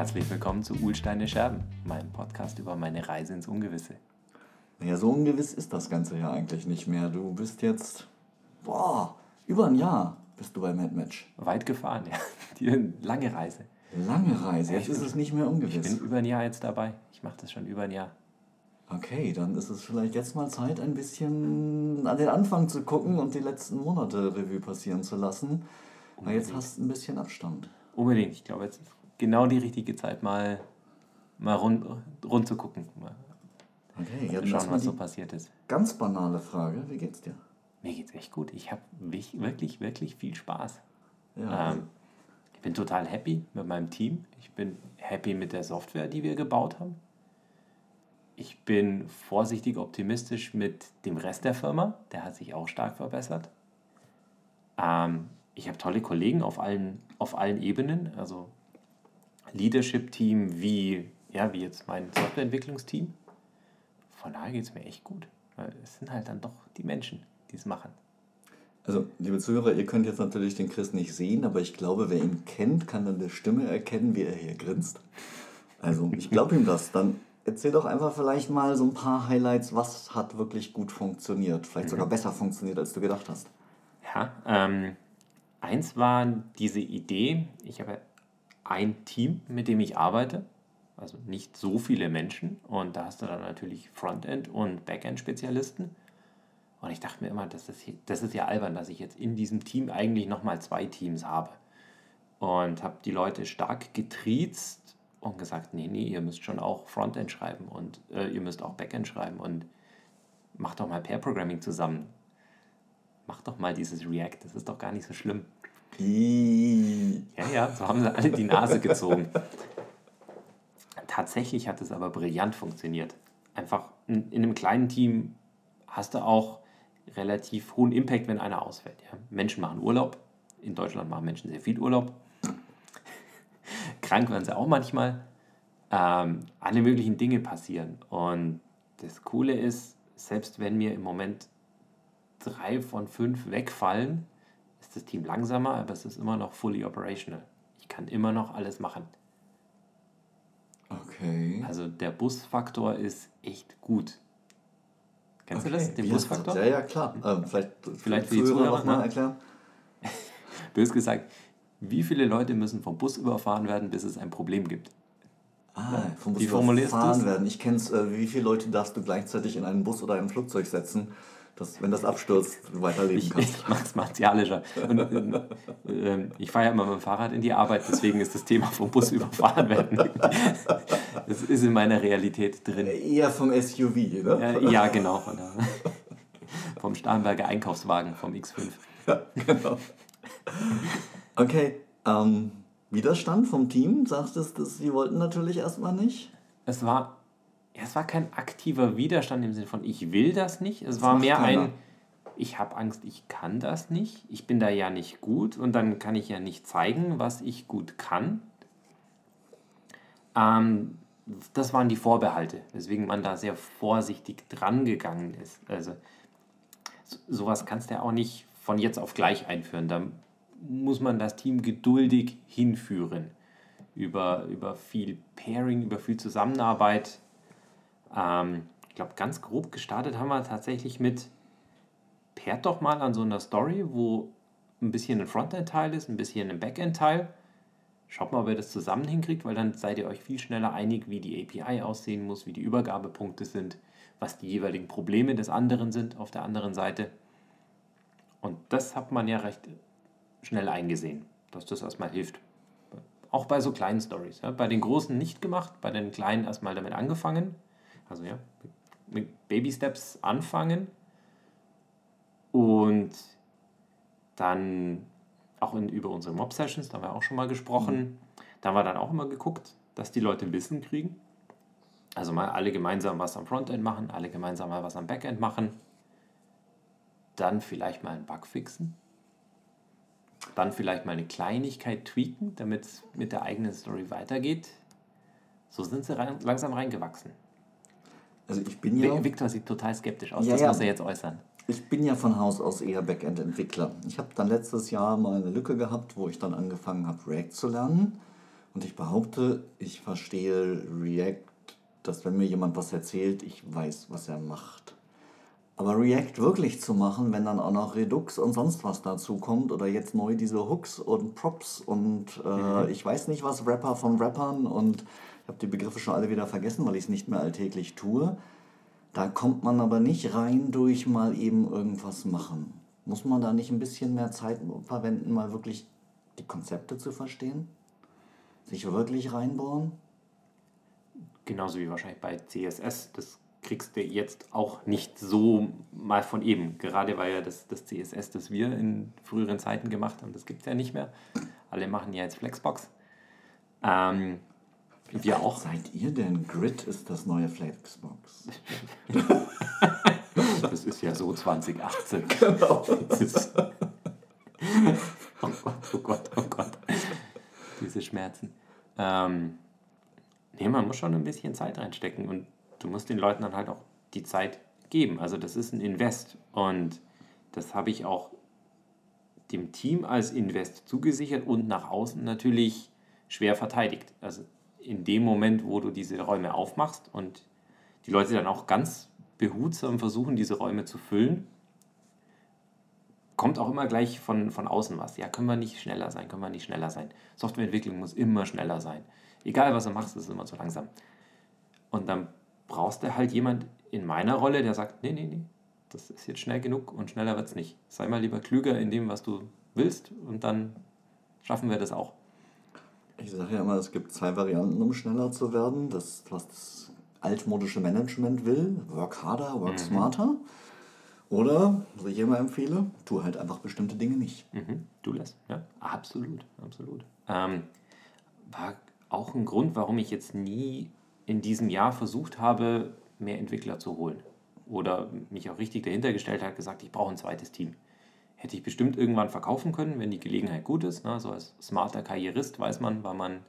Herzlich willkommen zu Ulsteine Scherben, meinem Podcast über meine Reise ins Ungewisse. Naja, so ungewiss ist das Ganze ja eigentlich nicht mehr. Du bist jetzt, boah, über ein Jahr bist du bei Mad Match. Weit gefahren, ja. Die lange Reise. Lange Reise, jetzt ist es nicht mehr ungewiss. Ich bin über ein Jahr jetzt dabei. Ich mache das schon über ein Jahr. Okay, dann ist es vielleicht jetzt mal Zeit, ein bisschen an den Anfang zu gucken und die letzten Monate Revue passieren zu lassen. Weil jetzt hast du ein bisschen Abstand. Unbedingt. Ich glaube, jetzt genau die richtige Zeit, mal, mal rund, rund zu gucken. Mal Okay, jetzt schauen, was so passiert ist. ganz banale Frage. Wie geht's dir? Mir geht's echt gut. Ich habe wirklich, wirklich viel Spaß. Ja, Ähm, ich bin total happy mit meinem Team. Ich bin happy mit der Software, die wir gebaut haben. Ich bin vorsichtig optimistisch mit dem Rest der Firma. Der hat sich auch stark verbessert. Ähm, ich habe tolle Kollegen auf allen, auf allen Ebenen. Also Leadership-Team wie, ja, wie jetzt mein Softwareentwicklungsteam. Von daher geht es mir echt gut. Weil es sind halt dann doch die Menschen, die es machen. Also, liebe Zuhörer, ihr könnt jetzt natürlich den Chris nicht sehen, aber ich glaube, wer ihn kennt, kann an der Stimme erkennen, wie er hier grinst. Also, ich glaube ihm das. Dann erzähl doch einfach vielleicht mal so ein paar Highlights, was hat wirklich gut funktioniert. Vielleicht sogar besser funktioniert, als du gedacht hast. Ja, ähm, eins war diese Idee, ich habe ein Team, mit dem ich arbeite, also nicht so viele Menschen. Und da hast du dann natürlich Frontend- und Backend-Spezialisten. Und ich dachte mir immer, das ist, das ist ja albern, dass ich jetzt in diesem Team eigentlich nochmal zwei Teams habe. Und habe die Leute stark getriezt und gesagt, nee, nee, ihr müsst schon auch Frontend schreiben und äh, ihr müsst auch Backend schreiben und macht doch mal Pair-Programming zusammen. Mach doch mal dieses React, das ist doch gar nicht so schlimm. Ja, ja, so haben sie alle die Nase gezogen. Tatsächlich hat es aber brillant funktioniert. Einfach in, in einem kleinen Team hast du auch relativ hohen Impact, wenn einer ausfällt. Ja. Menschen machen Urlaub. In Deutschland machen Menschen sehr viel Urlaub. Krank werden sie auch manchmal. Ähm, alle möglichen Dinge passieren. Und das Coole ist, selbst wenn mir im Moment drei von fünf wegfallen, ist das Team langsamer, aber es ist immer noch fully operational. Ich kann immer noch alles machen. okay. Also der Busfaktor ist echt gut. Kennst du das, Okay, den wie Busfaktor? Ja, ja, klar. Ähm, vielleicht Vielleicht für die Zuhörer Zuhörer, noch mal ne? erklären. Bös gesagt, wie viele Leute müssen vom Bus überfahren werden, bis es ein Problem gibt? Ah, vom Bus Wie formulierst überfahren du's? werden. Ich kenn's. Äh, wie viele Leute darfst du gleichzeitig in einen Bus oder ein Flugzeug setzen, dass, wenn das abstürzt, du weiterleben Ich, kannst? ich mache es martialischer. Und, äh, ähm, ich fahre ja immer mit dem Fahrrad in die Arbeit, deswegen ist das Thema vom Bus überfahren werden. Das ist in meiner Realität drin. Eher vom SUV, ne? Äh, ja, genau. Von der, vom Starnberger Einkaufswagen, vom X5. genau. Okay, ähm, Widerstand vom Team, sagtest du, sie wollten natürlich erstmal nicht. Es war, ja, es war kein aktiver Widerstand im Sinne von, ich will das nicht. Es war macht mehr keiner. ein, ich habe Angst, ich kann das nicht. Ich bin da ja nicht gut und dann kann ich ja nicht zeigen, was ich gut kann. Ähm, das waren die Vorbehalte, weswegen man da sehr vorsichtig dran gegangen ist. Also so- sowas kannst du ja auch nicht von jetzt auf gleich einführen. Da muss man das Team geduldig hinführen. Über, über viel Pairing, über viel Zusammenarbeit. Ähm, ich glaube, ganz grob gestartet haben wir tatsächlich mit pairt doch mal an so einer Story, wo ein bisschen ein Frontend-Teil ist, ein bisschen ein Backend-Teil. Schaut mal, ob ihr das zusammen hinkriegt, weil dann seid ihr euch viel schneller einig, wie die API aussehen muss, wie die Übergabepunkte sind, was die jeweiligen Probleme des anderen sind auf der anderen Seite. Und das hat man ja recht schnell eingesehen, dass das erstmal hilft. Auch bei so kleinen Stories. Ja. Bei den großen nicht gemacht, bei den kleinen erstmal damit angefangen. Also ja, mit Baby Steps anfangen und dann auch in, über unsere Mob-Sessions, da haben wir auch schon mal gesprochen. Da haben wir dann auch immer geguckt, dass die Leute Wissen kriegen. Also mal alle gemeinsam was am Frontend machen, alle gemeinsam mal was am Backend machen. Dann vielleicht mal einen Bug fixen. Dann vielleicht mal eine Kleinigkeit tweaken, damit es mit der eigenen Story weitergeht. So sind sie rein, langsam reingewachsen. Also ich bin ja, Vi- Victor sieht total skeptisch aus, Ja, das ja. muss er jetzt äußern. ich bin ja von Haus aus eher Backend-Entwickler. Ich habe dann letztes Jahr mal eine Lücke gehabt, wo ich dann angefangen habe, React zu lernen. Und ich behaupte, ich verstehe React, dass wenn mir jemand was erzählt, ich weiß, was er macht. Aber React wirklich zu machen, wenn dann auch noch Redux und sonst was dazu kommt oder jetzt neu diese Hooks und Props und äh, mhm. ich weiß nicht was, Rapper von Rappern und ich habe die Begriffe schon alle wieder vergessen, weil ich es nicht mehr alltäglich tue. Da kommt man aber nicht rein durch mal eben irgendwas machen. Muss man da nicht ein bisschen mehr Zeit verwenden, mal wirklich die Konzepte zu verstehen? Sich wirklich reinbohren? Genauso wie wahrscheinlich bei CSS. Das kriegst du jetzt auch nicht so mal von eben. Gerade weil ja das, das CSS, das wir in früheren Zeiten gemacht haben, das gibt es ja nicht mehr. Alle machen ja jetzt Flexbox. Ähm, wir auch. Seid ihr denn? Grid ist das neue Flexbox. das ist ja so 2018. Genau. Oh Gott, oh Gott, oh Gott. Diese Schmerzen. Ähm, nee, man muss schon ein bisschen Zeit reinstecken und du musst den Leuten dann halt auch die Zeit geben. Also das ist ein Invest und das habe ich auch dem Team als Invest zugesichert und nach außen natürlich schwer verteidigt. Also in dem Moment, wo du diese Räume aufmachst und die Leute dann auch ganz behutsam versuchen, diese Räume zu füllen, kommt auch immer gleich von, von außen was. Ja, können wir nicht schneller sein, können wir nicht schneller sein. Softwareentwicklung muss immer schneller sein. Egal, was du machst, ist immer zu langsam. Und dann brauchst du halt jemand in meiner Rolle, der sagt, nee, nee, nee, das ist jetzt schnell genug und schneller wird es nicht. Sei mal lieber klüger in dem, was du willst und dann schaffen wir das auch. Ich sage ja immer, es gibt zwei Varianten, um schneller zu werden. Das, was das altmodische Management will, work harder, work mhm. smarter. Oder, was ich immer empfehle, tu halt einfach bestimmte Dinge nicht. Mhm, du lässt, ja, absolut, absolut. Ähm, war auch ein Grund, warum ich jetzt nie in diesem Jahr versucht habe, mehr Entwickler zu holen. Oder mich auch richtig dahinter gestellt habe, gesagt, ich brauche ein zweites Team. Hätte ich bestimmt irgendwann verkaufen können, wenn die Gelegenheit gut ist. Ne? So als smarter Karrierist weiß man, wann man,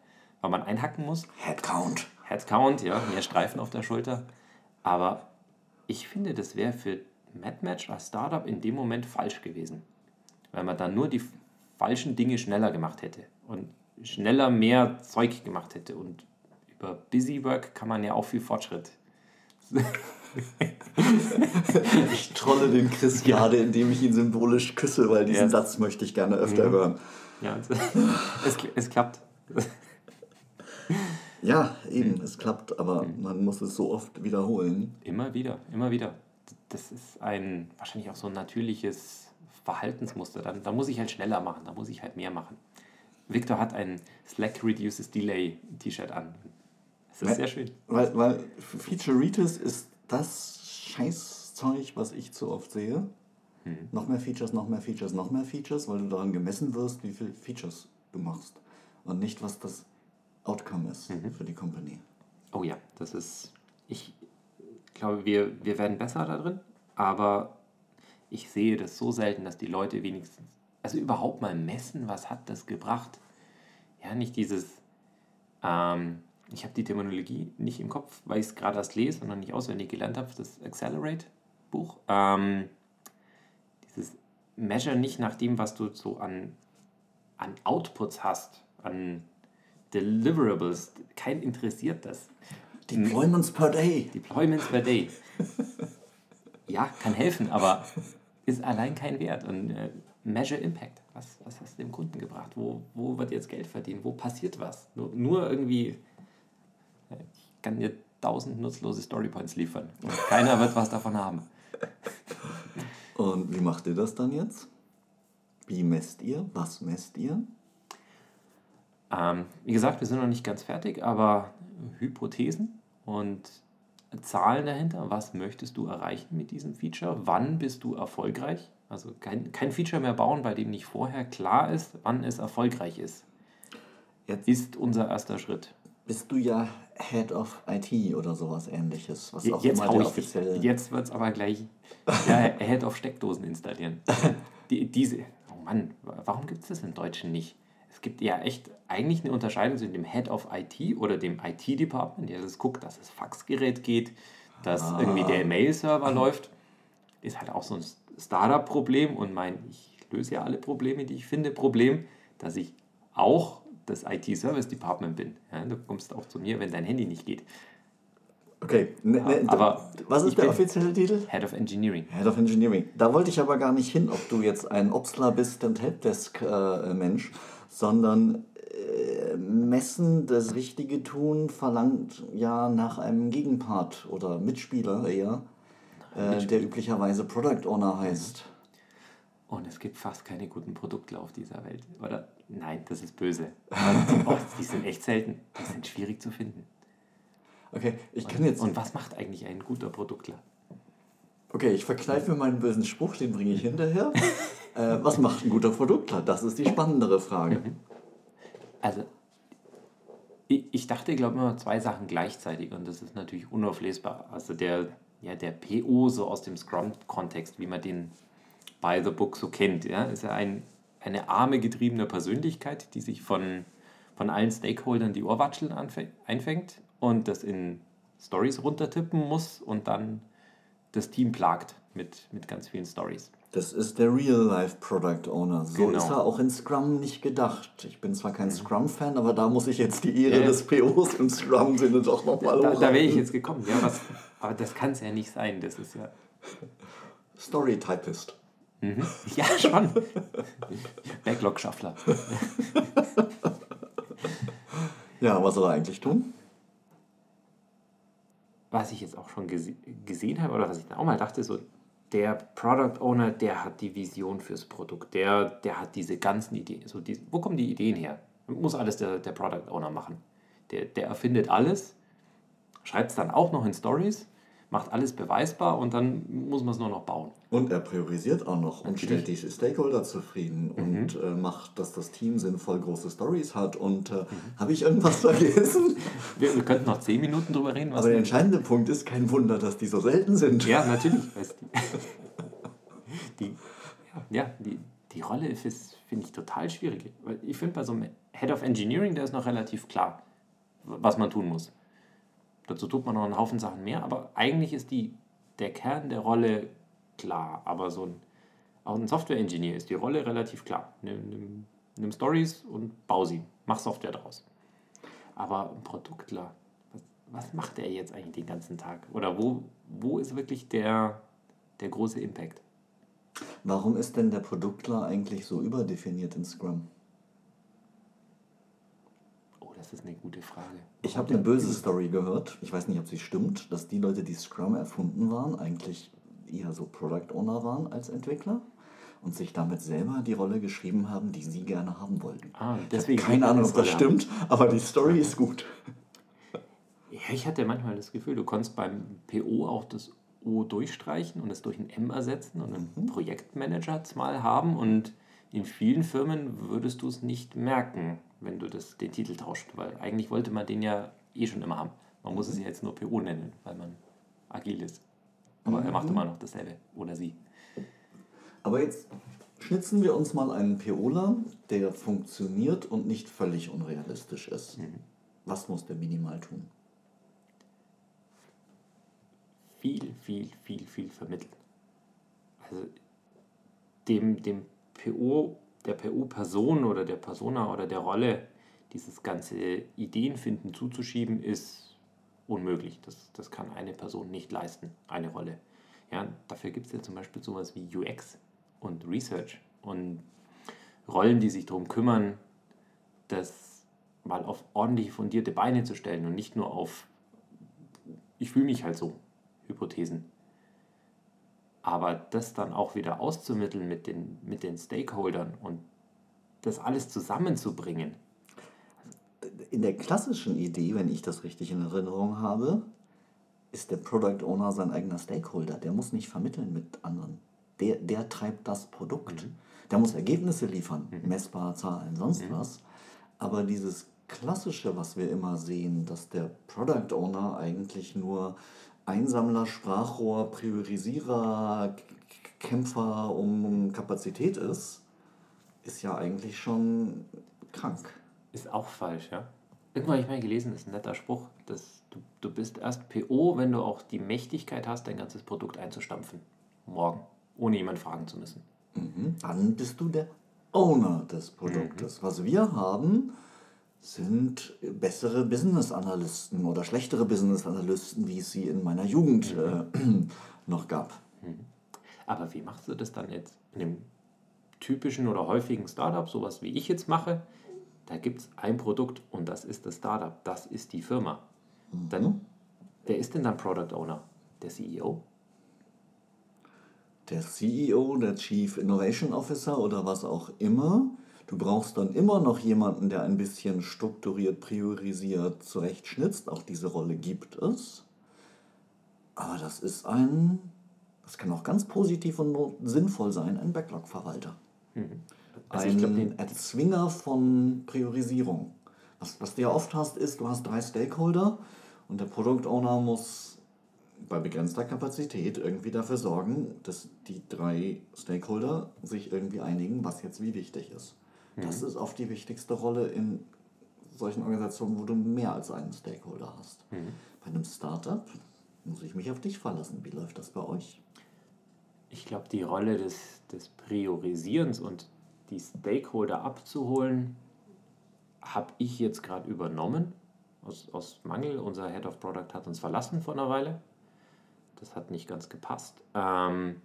wann man einhacken muss. Headcount. Headcount, ja, mehr Streifen auf der Schulter. Aber ich finde, das wäre für MadMatch als Startup in dem Moment falsch gewesen. Weil man dann nur die falschen Dinge schneller gemacht hätte und schneller mehr Zeug gemacht hätte. Und über Busywork kann man ja auch viel Fortschritt. ich trolle den Chris gerade, indem ich ihn symbolisch küsse, weil diesen yes. Satz möchte ich gerne öfter mhm. hören. Ja, es, es klappt. Ja, eben, es klappt, aber mhm. man muss es so oft wiederholen. Immer wieder, immer wieder das ist ein wahrscheinlich auch so ein natürliches Verhaltensmuster. Dann, da muss ich halt schneller machen, da muss ich halt mehr machen. Victor hat ein Slack Reduces Delay T-Shirt an. Das ist weil, sehr schön. Weil, weil Featureitis ist das Scheißzeug, was ich zu oft sehe. Hm. Noch mehr Features, noch mehr Features, noch mehr Features, weil du daran gemessen wirst, wie viele Features du machst. Und nicht, was das Outcome ist mhm. für die Company. Oh ja, das ist. Ich, glaube, wir, wir werden besser da drin, aber ich sehe das so selten, dass die Leute wenigstens, also überhaupt mal messen, was hat das gebracht. Ja, nicht dieses, ähm, ich habe die Terminologie nicht im Kopf, weil ich es gerade erst lese und noch nicht auswendig gelernt habe, das Accelerate-Buch. Ähm, dieses Measure nicht nach dem, was du so an, an Outputs hast, an Deliverables. Kein interessiert das. Deployments per day. Deployments per day. Ja, kann helfen, aber ist allein kein Wert. Und äh, Measure Impact. Was, was hast du dem Kunden gebracht? Wo, wo wird jetzt Geld verdient? Wo passiert was? Nur, nur irgendwie, kann dir tausend nutzlose Storypoints liefern. Und keiner wird was davon haben. Und wie macht ihr das dann jetzt? Wie messt ihr? Was messt ihr? Ähm, wie gesagt, wir sind noch nicht ganz fertig, aber Hypothesen und Zahlen dahinter. Was möchtest du erreichen mit diesem Feature? Wann bist du erfolgreich? Also kein, kein Feature mehr bauen, bei dem nicht vorher klar ist, wann es erfolgreich ist. Jetzt ist unser erster Schritt. Bist du ja Head of IT oder sowas ähnliches, was auch jetzt immer offiziell... Jetzt wird es aber gleich ja, Head of Steckdosen installieren. Die, diese, oh Mann, warum gibt es das im Deutschen nicht? es gibt ja echt eigentlich eine Unterscheidung zwischen dem Head of IT oder dem IT-Department, der das guckt, dass das Faxgerät geht, dass ah. irgendwie der Mail-Server läuft. Ist halt auch so ein Startup-Problem und mein, ich löse ja alle Probleme, die ich finde, Problem, dass ich auch das IT-Service Department bin. Ja, du kommst auch zu mir, wenn dein Handy nicht geht. Okay, ne, ne, aber was ist der offizielle Titel? Head of Engineering. Head of Engineering. Da wollte ich aber gar nicht hin, ob du jetzt ein Obstler bist, ein Helpdesk-Mensch, sondern äh, Messen, das richtige Tun verlangt ja nach einem Gegenpart oder Mitspieler eher, äh, der üblicherweise Product Owner heißt. Und es gibt fast keine guten Produktler auf dieser Welt, oder? Nein, das ist böse. Die, oh, die sind echt selten. Die sind schwierig zu finden. Okay, ich kann jetzt. Und was macht eigentlich ein guter Produktler? Okay, ich verkneife mir meinen bösen Spruch, den bringe ich hinterher. äh, was macht ein guter Produktler? Das ist die spannendere Frage. Also, ich, ich dachte, ich glaube immer zwei Sachen gleichzeitig und das ist natürlich unauflesbar. Also der, ja, der PO so aus dem Scrum-Kontext, wie man den by the book so kennt, ja, ist ja ein, eine arme getriebene Persönlichkeit, die sich von, von allen Stakeholdern die Ohrwatscheln einfängt und das in Stories runtertippen muss und dann das Team plagt mit, mit ganz vielen Stories. Das ist der Real-Life Product Owner. So Genau. ist er auch in Scrum nicht gedacht. Ich bin zwar kein Scrum-Fan, aber da muss ich jetzt die Ehre ja. des POs im Scrum-Sinne doch nochmal Da, da wäre ich jetzt gekommen. Ja, was, aber das kann es ja nicht sein. Das ist ja. Story-Typist. Mhm. Ja, schon. Backlog-Schaffler. Ja, was soll er eigentlich tun? Was ich jetzt auch schon gese gesehen habe, oder was ich dann auch mal dachte, so der Product Owner, der hat die Vision fürs Produkt. Der, der hat diese ganzen Ideen. So die, wo kommen die Ideen her? Muss alles der, der Product Owner machen. Der, der erfindet alles, schreibt es dann auch noch in Stories, macht alles beweisbar und dann muss man es nur noch bauen. Und er priorisiert auch noch und Natürlich. stellt die Stakeholder zufrieden und äh, macht, dass das Team sinnvoll große Stories hat. Und äh, habe ich irgendwas vergessen? Wir, wir könnten noch zehn Minuten drüber reden. Aber der entscheidende Punkt ist kein Wunder, dass die so selten sind. Ja, natürlich. Du, die, ja, die, die Rolle ist, finde ich, total schwierig. Weil ich finde, bei so einem Head of Engineering, der ist noch relativ klar, was man tun muss. Dazu tut man noch einen Haufen Sachen mehr, aber eigentlich ist die, der Kern der Rolle klar. Aber so ein, auch ein Software-Engineer ist die Rolle relativ klar. Nimm, nimm, nimm Stories und bau sie. Mach Software draus. Aber ein Produktler, was, was macht er jetzt eigentlich den ganzen Tag? Oder wo, wo ist wirklich der, der große Impact? Warum ist denn der Produktler eigentlich so überdefiniert in Scrum? Oh, das ist eine gute Frage. Ich habe eine böse Story gehört. Ich weiß nicht, ob sie stimmt, dass die Leute, die Scrum erfunden waren, eigentlich eher so Product Owner waren als Entwickler und sich damit selber die Rolle geschrieben haben, die sie gerne haben wollten. Ah, deswegen keine Ahnung, ob das stimmt, aber die Story ist gut. Ja, ich hatte manchmal das Gefühl, du konntest beim PO auch das O durchstreichen und es durch ein M ersetzen und einen Projektmanager mal haben und in vielen Firmen würdest du es nicht merken, wenn du das, den Titel tauscht, weil eigentlich wollte man den ja eh schon immer haben. Man muss es ja jetzt nur PO nennen, weil man agil ist. Aber er macht immer noch dasselbe oder sie. Aber jetzt schnitzen wir uns mal einen POler, der funktioniert und nicht völlig unrealistisch ist. Was muss der minimal tun? viel, viel, viel, viel vermitteln. Also dem, dem PO, der PO-Person oder der Persona oder der Rolle dieses ganze Ideenfinden zuzuschieben, ist unmöglich. Das, das kann eine Person nicht leisten, eine Rolle. Ja, dafür gibt es ja zum Beispiel sowas wie UX und Research und Rollen, die sich darum kümmern, das mal auf ordentlich fundierte Beine zu stellen und nicht nur auf ich fühle mich halt so, Hypothesen. Aber das dann auch wieder auszumitteln mit den, mit den Stakeholdern und das alles zusammenzubringen. In der klassischen Idee, wenn ich das richtig in Erinnerung habe, ist der Product Owner sein eigener Stakeholder. Der muss nicht vermitteln mit anderen. Der, der treibt das Produkt. Der muss Ergebnisse liefern, messbare Zahlen, sonst was. Aber dieses Klassische, was wir immer sehen, dass der Product Owner eigentlich nur Einsammler, Sprachrohr, Priorisierer, Kämpfer um Kapazität ist, ist ja eigentlich schon krank. Ist auch falsch, ja. Irgendwann habe ich mal gelesen, das ist ein netter Spruch, dass du, du bist erst PO, wenn du auch die Mächtigkeit hast, dein ganzes Produkt einzustampfen. Morgen. Ohne jemand fragen zu müssen. Mhm. Dann bist du der Owner des Produktes. Was wir haben, sind bessere Business Analysten oder schlechtere Business Analysten, wie es sie in meiner Jugend äh, noch gab. Aber wie machst du das dann jetzt in einem typischen oder häufigen Startup, sowas wie ich jetzt mache? Da gibt es ein Produkt und das ist das Startup, das ist die Firma. Dann, wer ist denn dann Product Owner? Der CEO? der CEO, der Chief Innovation Officer oder was auch immer. Du brauchst dann immer noch jemanden, der ein bisschen strukturiert, priorisiert, zurechtschnitzt. Auch diese Rolle gibt es. Aber das ist ein, das kann auch ganz positiv und sinnvoll sein, ein Backlog-Verwalter. Also ich ein glaub, den- Erzwinger von Priorisierung. Was, was du ja oft hast, ist, du hast drei Stakeholder und der Product Owner muss bei begrenzter Kapazität irgendwie dafür sorgen, dass die drei Stakeholder sich irgendwie einigen, was jetzt wie wichtig ist. Das ist oft die wichtigste Rolle in solchen Organisationen, wo du mehr als einen Stakeholder hast. Bei einem Startup muss ich mich auf dich verlassen. Wie läuft das bei euch? Ich glaube, die Rolle des, des Priorisierens und die Stakeholder abzuholen, habe ich jetzt gerade übernommen. Aus, aus Mangel. Unser Head of Product hat uns verlassen vor einer Weile. Das hat nicht ganz gepasst. Ähm,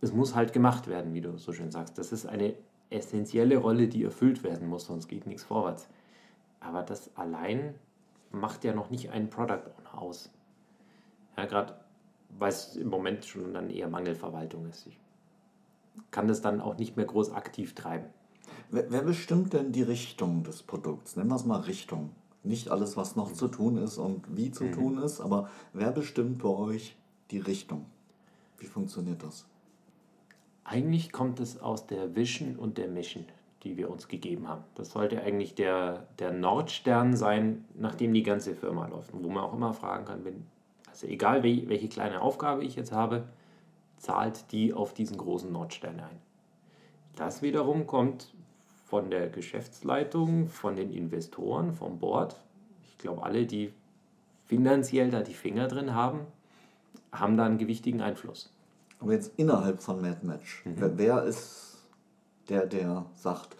es muss halt gemacht werden, wie du so schön sagst. Das ist eine essentielle Rolle, die erfüllt werden muss, sonst geht nichts vorwärts. Aber das allein macht ja noch nicht einen Product Owner aus. Ja, gerade weil es im Moment schon dann eher Mangelverwaltung ist. Ich kann das dann auch nicht mehr groß aktiv treiben. Wer, wer bestimmt denn die Richtung des Produkts? Nennen wir es mal Richtung. Nicht alles, was noch zu tun ist und wie zu tun ist, aber wer bestimmt bei euch die Richtung? Wie funktioniert das? Eigentlich kommt es aus der Vision und der Mission, die wir uns gegeben haben. Das sollte eigentlich der, der Nordstern sein, nach dem die ganze Firma läuft. Und wo man auch immer fragen kann, wenn, also egal wel- welche kleine Aufgabe ich jetzt habe, zahlt die auf diesen großen Nordstern ein. Das wiederum kommt von der Geschäftsleitung, von den Investoren, vom Board. Ich glaube, alle, die finanziell da die Finger drin haben, haben da einen gewichtigen Einfluss. Aber jetzt innerhalb von Mad Match, wer, wer ist der, der sagt,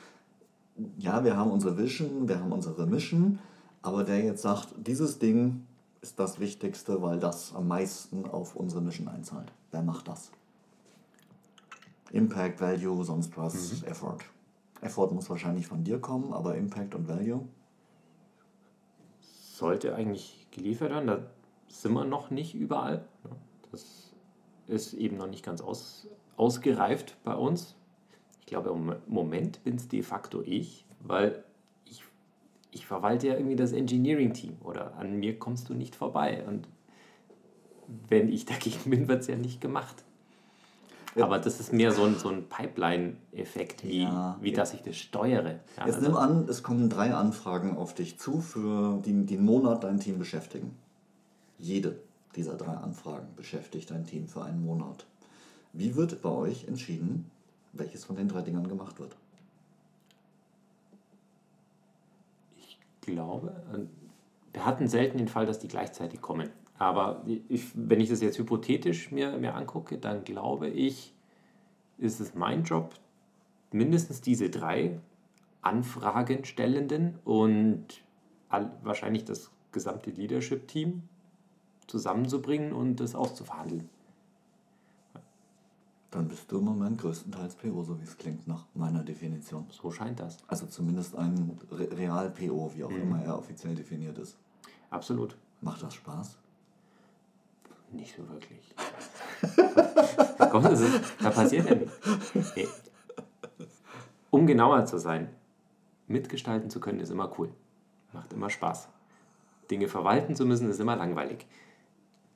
ja, wir haben unsere Vision, wir haben unsere Mission, aber der jetzt sagt, dieses Ding ist das Wichtigste, weil das am meisten auf unsere Mission einzahlt. Wer macht das? Impact, Value, sonst was, Effort. Effort muss wahrscheinlich von dir kommen, aber Impact und Value. sollte eigentlich geliefert werden. Da sind wir noch nicht überall. Das ist eben noch nicht ganz aus, ausgereift bei uns. Ich glaube, im Moment bin es de facto ich, weil ich, verwalte ja irgendwie das Engineering-Team oder an mir kommst du nicht vorbei. Und wenn ich dagegen bin, wird es ja nicht gemacht. Ja. Aber das ist mehr so ein, so ein Pipeline-Effekt, wie, Ja, wie dass ich das steuere. Ja, Jetzt also- nimm an, es kommen drei Anfragen auf dich zu, für die, die einen Monat dein Team beschäftigen. Jede dieser drei Anfragen beschäftigt dein Team für einen Monat. Wie wird bei euch entschieden, welches von den drei Dingern gemacht wird? Ich glaube, äh, wir hatten selten den Fall, dass die gleichzeitig kommen. Aber ich, wenn ich das jetzt hypothetisch mir, mir angucke, dann glaube ich, ist es mein Job, mindestens diese drei Anfragenstellenden und all, wahrscheinlich das gesamte Leadership-Team zusammenzubringen und das auszuverhandeln. Dann bist du im Moment größtenteils PO, so wie es klingt, nach meiner Definition. So scheint das. Also zumindest ein Re Real-PO, wie auch immer er offiziell definiert ist. Absolut. Macht das Spaß? Nicht so wirklich. Komm, das ist, da passiert ja nichts. Nee. Um genauer zu sein, mitgestalten zu können, ist immer cool. Macht immer Spaß. Dinge verwalten zu müssen, ist immer langweilig.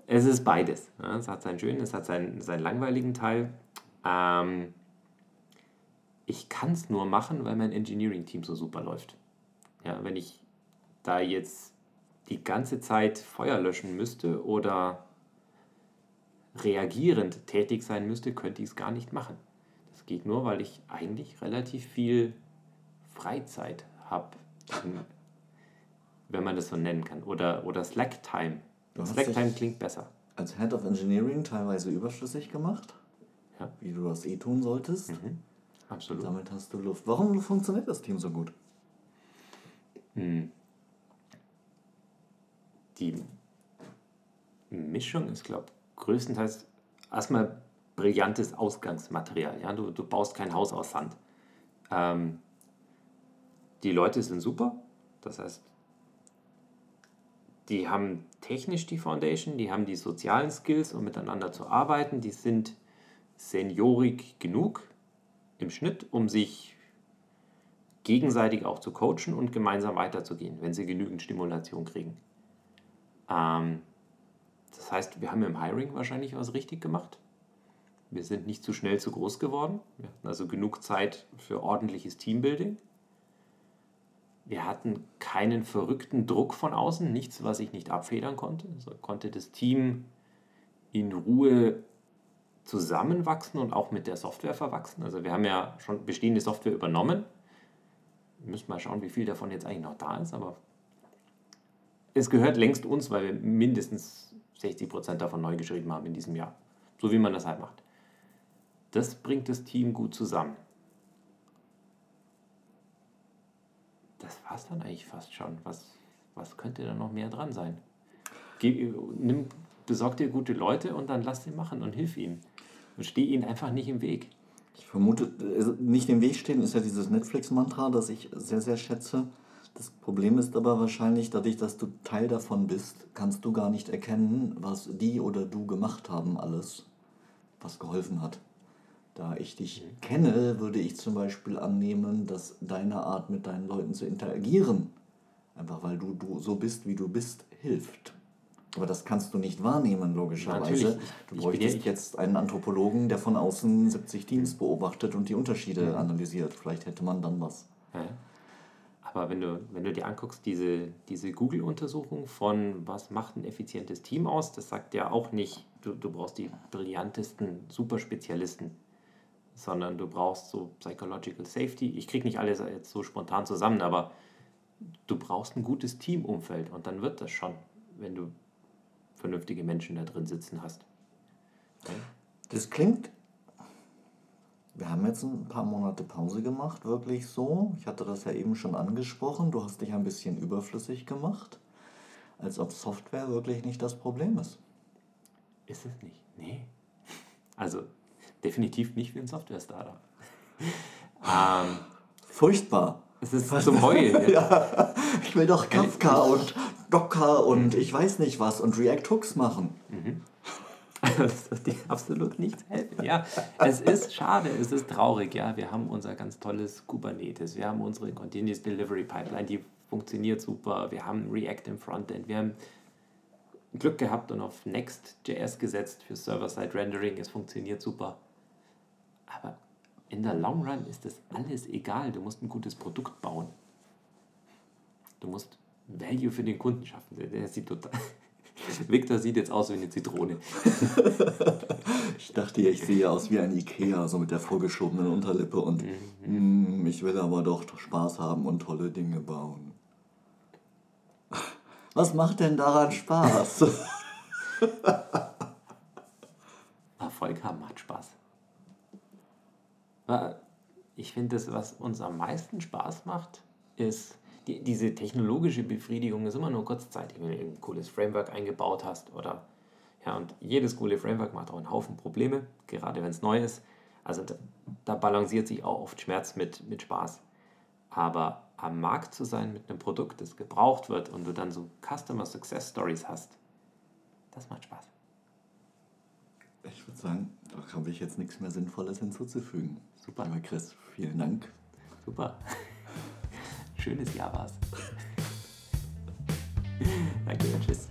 Es ist beides. Ja, es hat seinen schönen, es hat seinen, seinen langweiligen Teil. Ähm, ich kann es nur machen, weil mein Engineering-Team so super läuft. Ja, wenn ich da jetzt die ganze Zeit Feuer löschen müsste oder reagierend tätig sein müsste, könnte ich es gar nicht machen. Das geht nur, weil ich eigentlich relativ viel Freizeit habe, wenn man das so nennen kann. Oder, oder Slack-Time. Slack-Time klingt besser. Als Head of Engineering teilweise überschlüssig gemacht. Wie du das eh tun solltest. Absolut. Damit hast du Luft. Warum funktioniert das Team so gut? Hm. Die Mischung ist, glaube ich, größtenteils erstmal brillantes Ausgangsmaterial. Ja? Du, du baust kein Haus aus Sand. Ähm, die Leute sind super. Das heißt, die haben technisch die Foundation, die haben die sozialen Skills, um miteinander zu arbeiten. Die sind seniorig genug im Schnitt, um sich gegenseitig auch zu coachen und gemeinsam weiterzugehen, wenn sie genügend Stimulation kriegen. Ähm, das heißt, wir haben im Hiring wahrscheinlich was richtig gemacht. Wir sind nicht zu schnell zu groß geworden. Wir hatten also genug Zeit für ordentliches Teambuilding. Wir hatten keinen verrückten Druck von außen, nichts, was ich nicht abfedern konnte. Also konnte das Team in Ruhe zusammenwachsen und auch mit der Software verwachsen. Also wir haben ja schon bestehende Software übernommen. Wir müssen mal schauen, wie viel davon jetzt eigentlich noch da ist, aber es gehört längst uns, weil wir mindestens 60 Prozent davon neu geschrieben haben in diesem Jahr. So wie man das halt macht. Das bringt das Team gut zusammen. Das war es dann eigentlich fast schon. Was, was könnte da noch mehr dran sein? Geh, nimm, besorg dir gute Leute und dann lass sie machen und hilf ihnen. Und steh ihnen einfach nicht im Weg. Ich vermute, also nicht im Weg stehen ist ja dieses Netflix-Mantra, das ich sehr, sehr schätze. Das Problem ist aber wahrscheinlich, dadurch, dass du Teil davon bist, kannst du gar nicht erkennen, was die oder du gemacht haben, alles, was geholfen hat. Da ich dich kenne, würde ich zum Beispiel annehmen, dass deine Art mit deinen Leuten zu interagieren, einfach weil du, du so bist, wie du bist, hilft. Aber das kannst du nicht wahrnehmen, logischerweise. Natürlich. Du Ich bräuchtest ja- jetzt einen Anthropologen, der von außen 70 Teams beobachtet und die Unterschiede analysiert. Vielleicht hätte man dann was. Ja. Aber wenn du, wenn du dir anguckst, diese, diese Google-Untersuchung von was macht ein effizientes Team aus, das sagt ja auch nicht, du, du brauchst die brillantesten Superspezialisten, sondern du brauchst so Psychological Safety. Ich kriege nicht alles jetzt so spontan zusammen, aber du brauchst ein gutes Teamumfeld und dann wird das schon, wenn du vernünftige Menschen da drin sitzen hast. Das klingt. Wir haben jetzt ein paar Monate Pause gemacht, wirklich so. Ich hatte das ja eben schon angesprochen. Du hast dich ein bisschen überflüssig gemacht, als ob Software wirklich nicht das Problem ist. Ist es nicht? Nee. Also definitiv nicht wie ein Software-Startup. ähm, Furchtbar. es ist zum Heulen. ja. Ich will doch Kafka und Docker und ich weiß nicht was und React Hooks machen. Das wird dir absolut nichts helfen. Ja, es ist schade, es ist traurig. Ja, wir haben unser ganz tolles Kubernetes, wir haben unsere Continuous Delivery Pipeline, die funktioniert super. Wir haben React im Frontend, wir haben Glück gehabt und auf Next.js gesetzt für Server-Side Rendering. Es funktioniert super. Aber in der Long Run ist das alles egal. Du musst ein gutes Produkt bauen. Du musst Value für den Kunden schaffen. Der, sieht total. Victor sieht jetzt aus wie eine Zitrone. Ich dachte, ich sehe aus wie ein Ikea, so mit der vorgeschobenen Unterlippe und mm, ich will aber doch Spaß haben und tolle Dinge bauen. Was macht denn daran Spaß? Erfolg haben macht Spaß. Ich finde, das, was uns am meisten Spaß macht, ist, die, diese technologische Befriedigung ist immer nur kurzzeitig, wenn du ein cooles Framework eingebaut hast oder ja, und jedes coole Framework macht auch einen Haufen Probleme, gerade wenn es neu ist. Also da, da balanciert sich auch oft Schmerz mit, mit Spaß. Aber am Markt zu sein mit einem Produkt, das gebraucht wird und du dann so Customer Success Stories hast, das macht Spaß. Ich würde sagen, da habe ich jetzt nichts mehr Sinnvolles hinzuzufügen. Super. Lieber Chris, vielen Dank. Super. Schönes Jahr war's. Danke, tschüss.